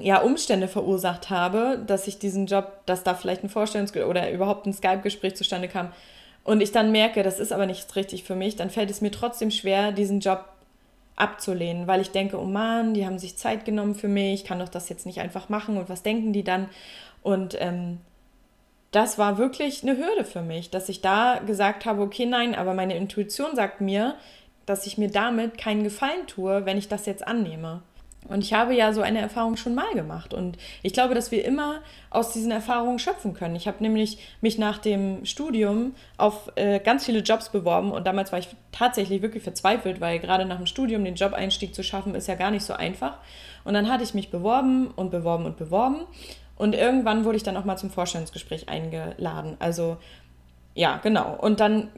ja, Umstände verursacht habe, dass ich diesen Job, dass da vielleicht ein Vorstellungsgespräch oder überhaupt ein Skype-Gespräch zustande kam und ich dann merke, das ist aber nicht richtig für mich, dann fällt es mir trotzdem schwer, diesen Job abzulehnen, weil ich denke, oh Mann, die haben sich Zeit genommen für mich, ich kann doch das jetzt nicht einfach machen und was denken die dann? Und ähm, das war wirklich eine Hürde für mich, dass ich da gesagt habe, okay, nein, aber meine Intuition sagt mir, dass ich mir damit keinen Gefallen tue, wenn ich das jetzt annehme. Und ich habe ja so eine Erfahrung schon mal gemacht. Und ich glaube, dass wir immer aus diesen Erfahrungen schöpfen können. Ich habe nämlich mich nach dem Studium auf äh, ganz viele Jobs beworben. Und damals war ich tatsächlich wirklich verzweifelt, weil gerade nach dem Studium den Job-Einstieg zu schaffen, ist ja gar nicht so einfach. Und dann hatte ich mich beworben und beworben und beworben. Und irgendwann wurde ich dann auch mal zum Vorstellungsgespräch eingeladen. Also ja, genau. Und dann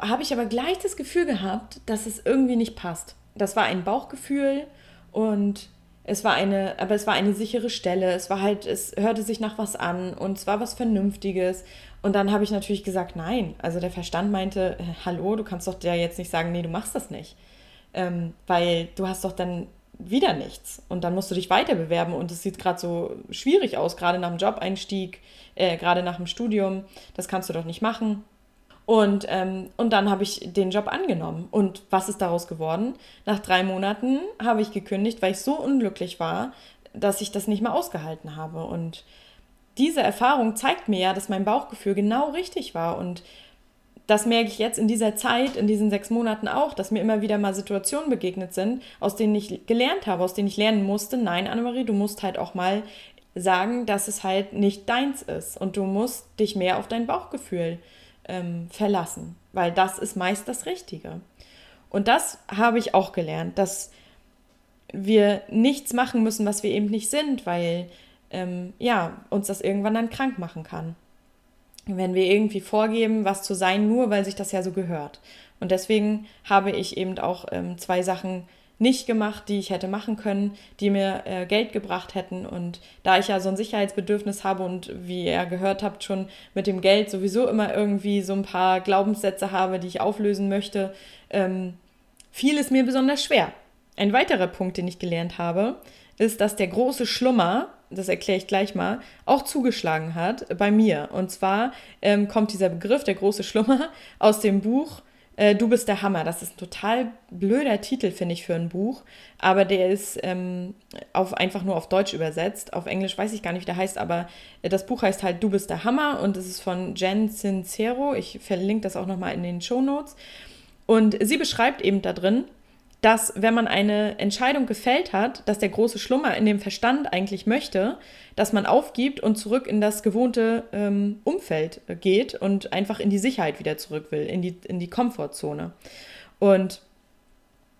habe ich aber gleich das Gefühl gehabt, dass es irgendwie nicht passt. Das war ein Bauchgefühl und es war eine, aber es war eine sichere Stelle. Es war halt, es hörte sich nach was an und es war was Vernünftiges. Und dann habe ich natürlich gesagt, nein. Also der Verstand meinte, äh, hallo, du kannst doch ja jetzt nicht sagen, nee, du machst das nicht. Ähm, weil du hast doch dann wieder nichts. Und dann musst du dich weiter bewerben und es sieht gerade so schwierig aus, gerade nach dem Job-Einstieg, äh, gerade nach dem Studium. Das kannst du doch nicht machen. Und, ähm, und dann habe ich den Job angenommen. Und was ist daraus geworden? Nach drei Monaten habe ich gekündigt, weil ich so unglücklich war, dass ich das nicht mehr ausgehalten habe. Und diese Erfahrung zeigt mir ja, dass mein Bauchgefühl genau richtig war. Und das merke ich jetzt in dieser Zeit, in diesen sechs Monaten auch, dass mir immer wieder mal Situationen begegnet sind, aus denen ich gelernt habe, aus denen ich lernen musste. Nein, Annemarie, du musst halt auch mal sagen, dass es halt nicht deins ist. Und du musst dich mehr auf dein Bauchgefühl ähm, verlassen, weil das ist meist das Richtige. Und das habe ich auch gelernt, dass wir nichts machen müssen, was wir eben nicht sind, weil ähm, ja, uns das irgendwann dann krank machen kann. Wenn wir irgendwie vorgeben, was zu sein, nur weil sich das ja so gehört. Und deswegen habe ich eben auch ähm, zwei Sachen nicht gemacht, die ich hätte machen können, die mir äh, Geld gebracht hätten. Und da ich ja so ein Sicherheitsbedürfnis habe und wie ihr gehört habt, schon mit dem Geld sowieso immer irgendwie so ein paar Glaubenssätze habe, die ich auflösen möchte, ähm, fiel es mir besonders schwer. Ein weiterer Punkt, den ich gelernt habe, ist, dass der große Schlummer, das erkläre ich gleich mal, auch zugeschlagen hat bei mir. Und zwar ähm, kommt dieser Begriff, der große Schlummer, aus dem Buch äh, Du bist der Hammer. Das ist ein total blöder Titel, finde ich, für ein Buch. Aber der ist ähm, auf, einfach nur auf Deutsch übersetzt. Auf Englisch weiß ich gar nicht, wie der heißt, aber das Buch heißt halt Du bist der Hammer und es ist von Jen Sincero. Ich verlinke das auch nochmal in den Show Notes. Und sie beschreibt eben da drin, dass wenn man eine Entscheidung gefällt hat, dass der große Schlummer in dem Verstand eigentlich möchte, dass man aufgibt und zurück in das gewohnte ähm, Umfeld geht und einfach in die Sicherheit wieder zurück will, in die, in die Komfortzone. Und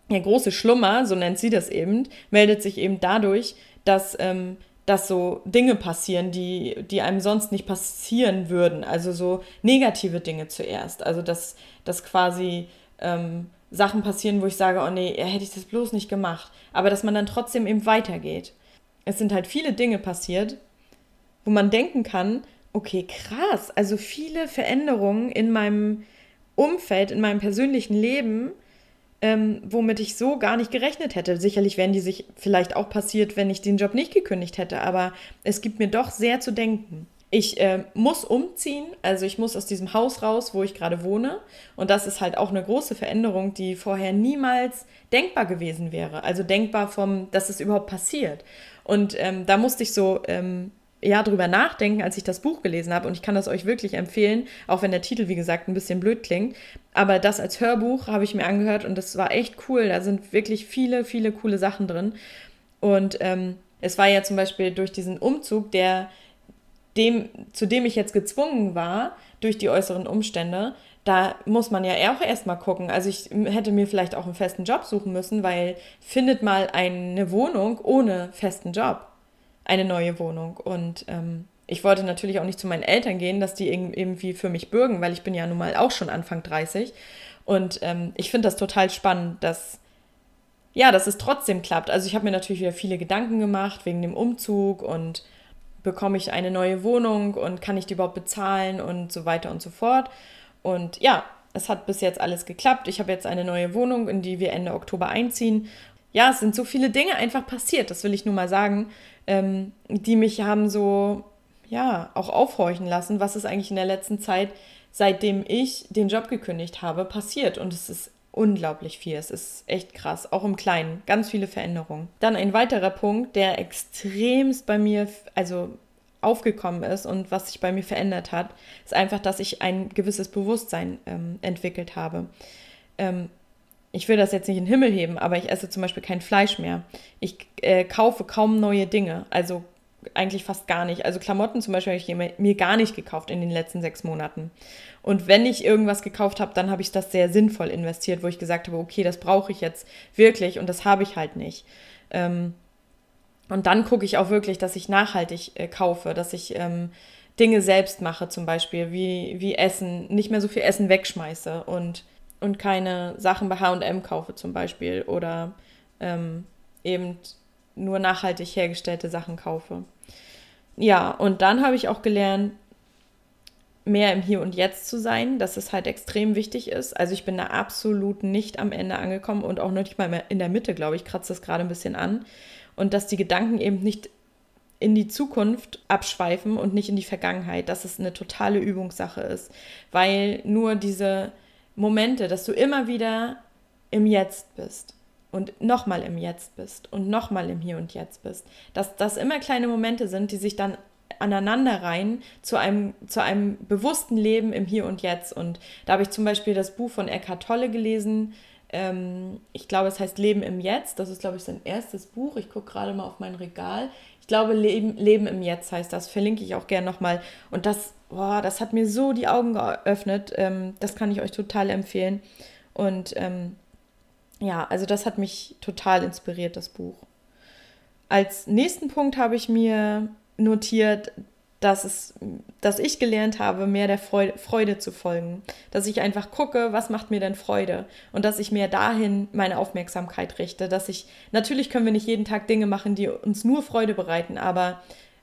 der große Schlummer, so nennt sie das eben, meldet sich eben dadurch, dass, ähm, dass so Dinge passieren, die, die einem sonst nicht passieren würden. Also so negative Dinge zuerst. Also dass, dass quasi ähm, Sachen passieren, wo ich sage, oh nee, hätte ich das bloß nicht gemacht. Aber dass man dann trotzdem eben weitergeht. Es sind halt viele Dinge passiert, wo man denken kann, okay, krass, also viele Veränderungen in meinem Umfeld, in meinem persönlichen Leben, ähm, womit ich so gar nicht gerechnet hätte. Sicherlich wären die sich vielleicht auch passiert, wenn ich den Job nicht gekündigt hätte, aber es gibt mir doch sehr zu denken. Ich äh, muss umziehen, also ich muss aus diesem Haus raus, wo ich gerade wohne. Und das ist halt auch eine große Veränderung, die vorher niemals denkbar gewesen wäre. Also denkbar vom, dass es überhaupt passiert. Und ähm, da musste ich so ähm, ja drüber nachdenken, als ich das Buch gelesen habe. Und ich kann das euch wirklich empfehlen, auch wenn der Titel, wie gesagt, ein bisschen blöd klingt. Aber das als Hörbuch habe ich mir angehört und das war echt cool. Da sind wirklich viele, viele coole Sachen drin. Und ähm, es war ja zum Beispiel durch diesen Umzug, der dem, zu dem ich jetzt gezwungen war durch die äußeren Umstände, da muss man ja auch erstmal gucken. Also ich hätte mir vielleicht auch einen festen Job suchen müssen, weil findet mal eine Wohnung ohne festen Job, eine neue Wohnung. Und ähm, ich wollte natürlich auch nicht zu meinen Eltern gehen, dass die irgendwie für mich bürgen, weil ich bin ja nun mal auch schon Anfang 30. Und ähm, ich finde das total spannend, dass ja, dass es trotzdem klappt. Also ich habe mir natürlich wieder viele Gedanken gemacht wegen dem Umzug und bekomme ich eine neue Wohnung und kann ich die überhaupt bezahlen und so weiter und so fort. Und ja, es hat bis jetzt alles geklappt. Ich habe jetzt eine neue Wohnung, in die wir Ende Oktober einziehen. Ja, es sind so viele Dinge einfach passiert, das will ich nur mal sagen, ähm, die mich haben so, ja, auch aufhorchen lassen, was ist eigentlich in der letzten Zeit, seitdem ich den Job gekündigt habe, passiert. Und es ist unglaublich viel. Es ist echt krass, auch im Kleinen. Ganz viele Veränderungen. Dann ein weiterer Punkt, der extremst bei mir, also aufgekommen ist und was sich bei mir verändert hat, ist einfach, dass ich ein gewisses Bewusstsein ähm, entwickelt habe. Ähm, ich will das jetzt nicht in den Himmel heben, aber ich esse zum Beispiel kein Fleisch mehr. Ich äh, kaufe kaum neue Dinge, also eigentlich fast gar nicht. Also Klamotten zum Beispiel habe ich mir gar nicht gekauft in den letzten sechs Monaten. Und wenn ich irgendwas gekauft habe, dann habe ich das sehr sinnvoll investiert, wo ich gesagt habe, okay, das brauche ich jetzt wirklich und das habe ich halt nicht. Ähm, und dann gucke ich auch wirklich, dass ich nachhaltig äh, kaufe, dass ich ähm, Dinge selbst mache, zum Beispiel wie, wie Essen, nicht mehr so viel Essen wegschmeiße und, und keine Sachen bei HM kaufe zum Beispiel oder ähm, eben nur nachhaltig hergestellte Sachen kaufe. Ja, und dann habe ich auch gelernt, mehr im Hier und Jetzt zu sein, dass es halt extrem wichtig ist. Also ich bin da absolut nicht am Ende angekommen und auch noch nicht mal in der Mitte, glaube ich, kratzt das gerade ein bisschen an. Und dass die Gedanken eben nicht in die Zukunft abschweifen und nicht in die Vergangenheit, dass es eine totale Übungssache ist. Weil nur diese Momente, dass du immer wieder im Jetzt bist, und nochmal im Jetzt bist und nochmal im Hier und Jetzt bist. Dass das immer kleine Momente sind, die sich dann aneinanderreihen zu einem, zu einem bewussten Leben im Hier und Jetzt. Und da habe ich zum Beispiel das Buch von Eckhart Tolle gelesen. Ähm, ich glaube, es heißt Leben im Jetzt. Das ist, glaube ich, sein erstes Buch. Ich gucke gerade mal auf mein Regal. Ich glaube, Leben, Leben im Jetzt heißt das. Verlinke ich auch gerne nochmal. Und das, boah, das hat mir so die Augen geöffnet. Ähm, das kann ich euch total empfehlen. Und ähm, ja, also das hat mich total inspiriert, das Buch. Als nächsten Punkt habe ich mir notiert, dass, es, dass ich gelernt habe, mehr der Freude, Freude zu folgen. Dass ich einfach gucke, was macht mir denn Freude? Und dass ich mehr dahin meine Aufmerksamkeit richte. Dass ich, natürlich können wir nicht jeden Tag Dinge machen, die uns nur Freude bereiten, aber,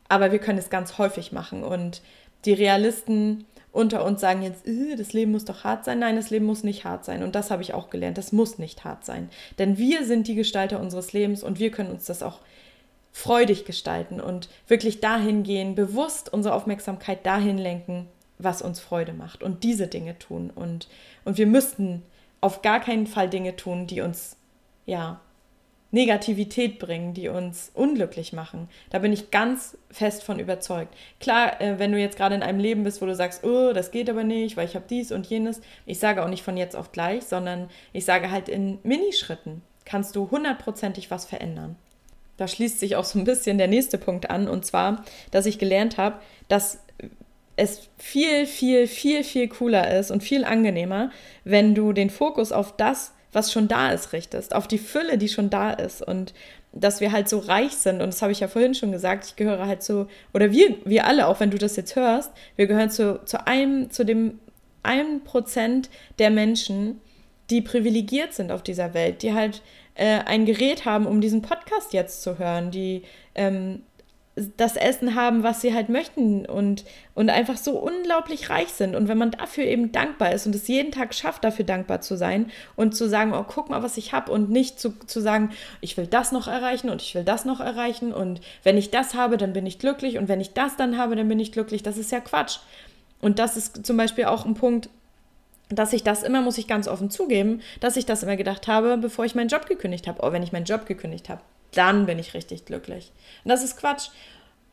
aber wir können es ganz häufig machen. Und die Realisten unter uns sagen jetzt, äh, das Leben muss doch hart sein. Nein, das Leben muss nicht hart sein. Und das habe ich auch gelernt. Das muss nicht hart sein. Denn wir sind die Gestalter unseres Lebens und wir können uns das auch freudig gestalten und wirklich dahin gehen, bewusst unsere Aufmerksamkeit dahin lenken, was uns Freude macht und diese Dinge tun. Und, und wir müssten auf gar keinen Fall Dinge tun, die uns ja Negativität bringen, die uns unglücklich machen. Da bin ich ganz fest von überzeugt. Klar, äh, wenn du jetzt gerade in einem Leben bist, wo du sagst, oh, das geht aber nicht, weil ich habe dies und jenes. Ich sage auch nicht von jetzt auf gleich, sondern ich sage halt in Minischritten kannst du hundertprozentig was verändern. Da schließt sich auch so ein bisschen der nächste Punkt an, und zwar, dass ich gelernt habe, dass es viel, viel, viel, viel cooler ist und viel angenehmer, wenn du den Fokus auf das was schon da ist, richtest, auf die Fülle, die schon da ist und dass wir halt so reich sind. Und das habe ich ja vorhin schon gesagt, ich gehöre halt zu, oder wir, wir alle, auch wenn du das jetzt hörst, wir gehören zu, zu einem, zu dem einen Prozent der Menschen, die privilegiert sind auf dieser Welt, die halt äh, ein Gerät haben, um diesen Podcast jetzt zu hören, die ähm, das Essen haben, was sie halt möchten und, und einfach so unglaublich reich sind. Und wenn man dafür eben dankbar ist und es jeden Tag schafft, dafür dankbar zu sein und zu sagen, oh, guck mal, was ich habe und nicht zu, zu sagen, ich will das noch erreichen und ich will das noch erreichen und wenn ich das habe, dann bin ich glücklich und wenn ich das dann habe, dann bin ich glücklich. Das ist ja Quatsch. Und das ist zum Beispiel auch ein Punkt, dass ich das immer, muss ich ganz offen zugeben, dass ich das immer gedacht habe, bevor ich meinen Job gekündigt habe. Oh, wenn ich meinen Job gekündigt habe, dann bin ich richtig glücklich. Und das ist Quatsch,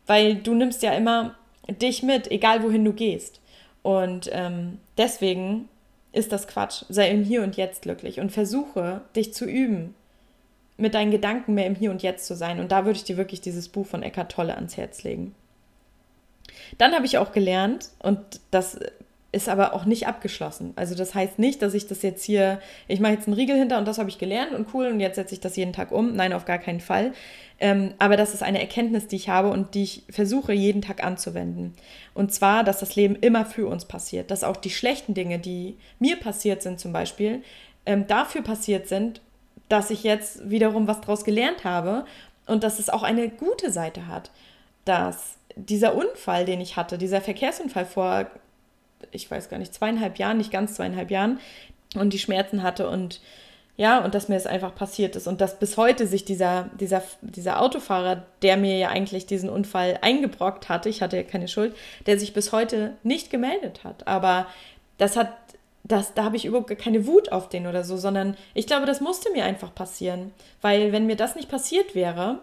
weil du nimmst ja immer dich mit, egal wohin du gehst. Und ähm, deswegen ist das Quatsch. Sei im Hier und Jetzt glücklich und versuche, dich zu üben, mit deinen Gedanken mehr im Hier und Jetzt zu sein. Und da würde ich dir wirklich dieses Buch von Eckhart Tolle ans Herz legen. Dann habe ich auch gelernt, und das ist aber auch nicht abgeschlossen. Also das heißt nicht, dass ich das jetzt hier, ich mache jetzt einen Riegel hinter und das habe ich gelernt und cool und jetzt setze ich das jeden Tag um. Nein, auf gar keinen Fall. Ähm, aber das ist eine Erkenntnis, die ich habe und die ich versuche jeden Tag anzuwenden. Und zwar, dass das Leben immer für uns passiert, dass auch die schlechten Dinge, die mir passiert sind zum Beispiel, ähm, dafür passiert sind, dass ich jetzt wiederum was daraus gelernt habe und dass es auch eine gute Seite hat, dass dieser Unfall, den ich hatte, dieser Verkehrsunfall vor ich weiß gar nicht, zweieinhalb Jahren, nicht ganz zweieinhalb Jahren und die Schmerzen hatte und ja, und dass mir das einfach passiert ist und dass bis heute sich dieser, dieser, dieser Autofahrer, der mir ja eigentlich diesen Unfall eingebrockt hatte, ich hatte ja keine Schuld, der sich bis heute nicht gemeldet hat. Aber das hat, das, da habe ich überhaupt keine Wut auf den oder so, sondern ich glaube, das musste mir einfach passieren. Weil wenn mir das nicht passiert wäre,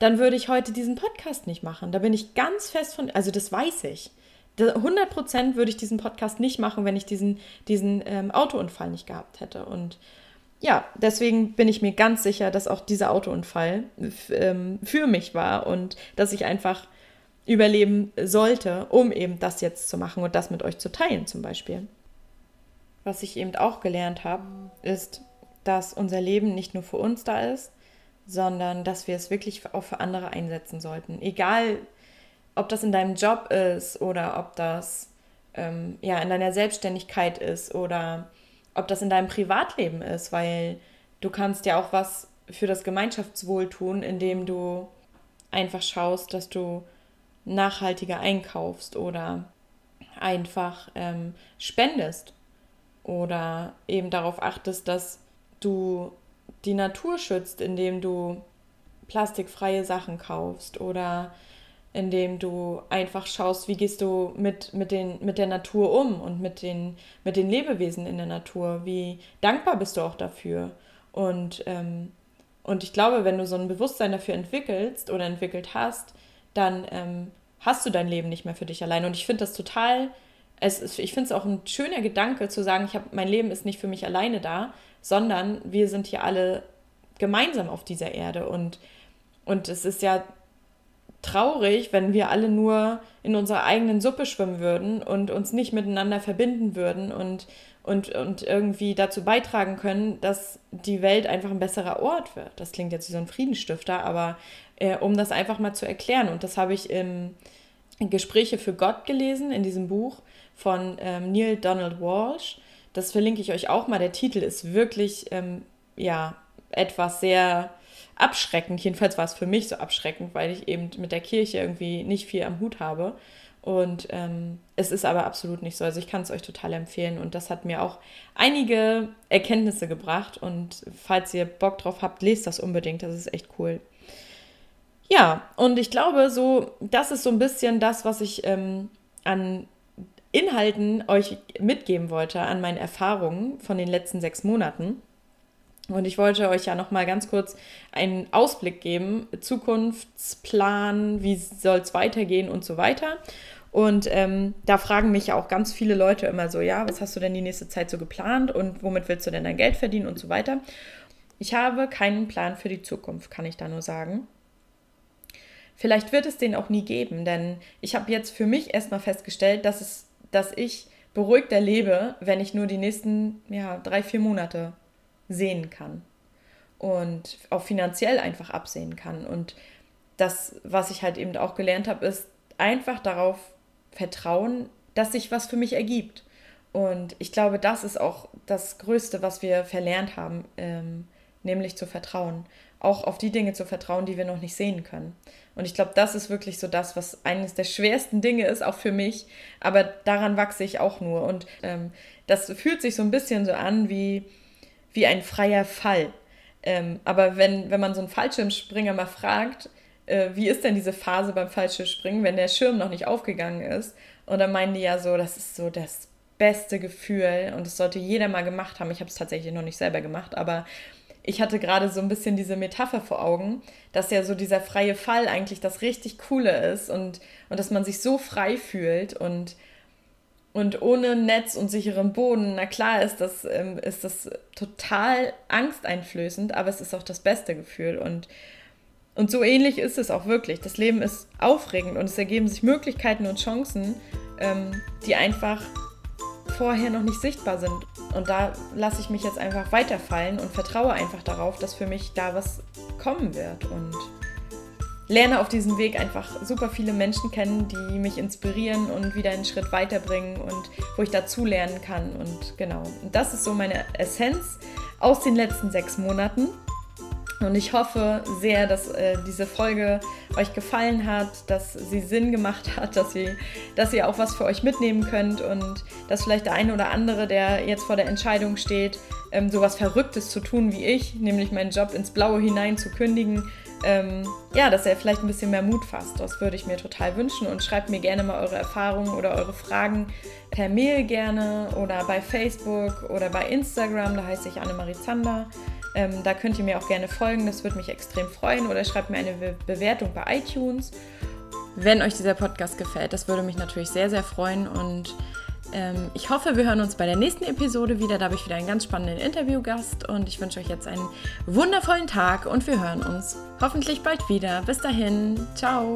dann würde ich heute diesen Podcast nicht machen. Da bin ich ganz fest von, also das weiß ich. 100% würde ich diesen Podcast nicht machen, wenn ich diesen, diesen ähm, Autounfall nicht gehabt hätte. Und ja, deswegen bin ich mir ganz sicher, dass auch dieser Autounfall ähm, für mich war und dass ich einfach überleben sollte, um eben das jetzt zu machen und das mit euch zu teilen zum Beispiel. Was ich eben auch gelernt habe, ist, dass unser Leben nicht nur für uns da ist, sondern dass wir es wirklich auch für andere einsetzen sollten. Egal, ob das in deinem Job ist oder ob das ähm, ja in deiner Selbstständigkeit ist oder ob das in deinem Privatleben ist, weil du kannst ja auch was für das Gemeinschaftswohl tun, indem du einfach schaust, dass du nachhaltiger einkaufst oder einfach ähm, spendest oder eben darauf achtest, dass du die Natur schützt, indem du plastikfreie Sachen kaufst oder indem du einfach schaust, wie gehst du mit, mit, den, mit der Natur um und mit den, mit den Lebewesen in der Natur. Wie dankbar bist du auch dafür. Und ähm, und ich glaube, wenn du so ein Bewusstsein dafür entwickelst oder entwickelt hast, dann ähm, hast du dein Leben nicht mehr für dich allein. Und ich finde das total, es ist, ich finde es auch ein schöner Gedanke zu sagen, ich habe mein Leben ist nicht für mich alleine da, sondern wir sind hier alle gemeinsam auf dieser Erde. Und, und es ist ja traurig, wenn wir alle nur in unserer eigenen Suppe schwimmen würden und uns nicht miteinander verbinden würden und, und, und irgendwie dazu beitragen können, dass die Welt einfach ein besserer Ort wird. Das klingt jetzt wie so ein Friedensstifter, aber äh, um das einfach mal zu erklären. Und das habe ich im Gespräche für Gott gelesen, in diesem Buch von ähm, Neil Donald Walsh. Das verlinke ich euch auch mal. Der Titel ist wirklich, ähm, ja, etwas sehr abschreckend. Jedenfalls war es für mich so abschreckend, weil ich eben mit der Kirche irgendwie nicht viel am Hut habe. Und ähm, es ist aber absolut nicht so. Also ich kann es euch total empfehlen. Und das hat mir auch einige Erkenntnisse gebracht. Und falls ihr Bock drauf habt, lest das unbedingt. Das ist echt cool. Ja, und ich glaube, so, das ist so ein bisschen das, was ich ähm, an Inhalten euch mitgeben wollte, an meinen Erfahrungen von den letzten sechs Monaten. Und ich wollte euch ja noch mal ganz kurz einen Ausblick geben, Zukunftsplan, wie soll es weitergehen und so weiter. Und ähm, da fragen mich auch ganz viele Leute immer so, ja, was hast du denn die nächste Zeit so geplant und womit willst du denn dein Geld verdienen und so weiter. Ich habe keinen Plan für die Zukunft, kann ich da nur sagen. Vielleicht wird es den auch nie geben, denn ich habe jetzt für mich erstmal festgestellt, dass, es, dass ich beruhigter lebe, wenn ich nur die nächsten ja, drei, vier Monate sehen kann und auch finanziell einfach absehen kann. Und das, was ich halt eben auch gelernt habe, ist einfach darauf vertrauen, dass sich was für mich ergibt. Und ich glaube, das ist auch das Größte, was wir verlernt haben, ähm, nämlich zu vertrauen. Auch auf die Dinge zu vertrauen, die wir noch nicht sehen können. Und ich glaube, das ist wirklich so das, was eines der schwersten Dinge ist, auch für mich. Aber daran wachse ich auch nur. Und ähm, das fühlt sich so ein bisschen so an wie, wie ein freier Fall. Ähm, aber wenn, wenn man so einen Fallschirmspringer mal fragt, äh, wie ist denn diese Phase beim Fallschirmspringen, wenn der Schirm noch nicht aufgegangen ist? Und dann meinen die ja so, das ist so das beste Gefühl und das sollte jeder mal gemacht haben. Ich habe es tatsächlich noch nicht selber gemacht, aber ich hatte gerade so ein bisschen diese Metapher vor Augen, dass ja so dieser freie Fall eigentlich das richtig Coole ist und, und dass man sich so frei fühlt und und ohne Netz und sicheren Boden, na klar ist das, ähm, ist das total angsteinflößend, aber es ist auch das beste Gefühl. Und, und so ähnlich ist es auch wirklich. Das Leben ist aufregend und es ergeben sich Möglichkeiten und Chancen, ähm, die einfach vorher noch nicht sichtbar sind. Und da lasse ich mich jetzt einfach weiterfallen und vertraue einfach darauf, dass für mich da was kommen wird. Und lerne auf diesem Weg einfach super viele Menschen kennen, die mich inspirieren und wieder einen Schritt weiterbringen und wo ich dazu lernen kann. Und genau, das ist so meine Essenz aus den letzten sechs Monaten. Und ich hoffe sehr, dass äh, diese Folge euch gefallen hat, dass sie Sinn gemacht hat, dass, sie, dass ihr auch was für euch mitnehmen könnt und dass vielleicht der eine oder andere, der jetzt vor der Entscheidung steht, ähm, sowas Verrücktes zu tun wie ich, nämlich meinen Job ins Blaue hinein zu kündigen, ähm, ja, dass er vielleicht ein bisschen mehr Mut fasst. Das würde ich mir total wünschen und schreibt mir gerne mal eure Erfahrungen oder eure Fragen per Mail gerne oder bei Facebook oder bei Instagram, da heiße ich Annemarie Zander. Ähm, da könnt ihr mir auch gerne folgen, das würde mich extrem freuen oder schreibt mir eine Be Bewertung bei iTunes. Wenn euch dieser Podcast gefällt, das würde mich natürlich sehr, sehr freuen und ähm, ich hoffe, wir hören uns bei der nächsten Episode wieder. Da habe ich wieder einen ganz spannenden Interviewgast und ich wünsche euch jetzt einen wundervollen Tag und wir hören uns hoffentlich bald wieder. Bis dahin, ciao.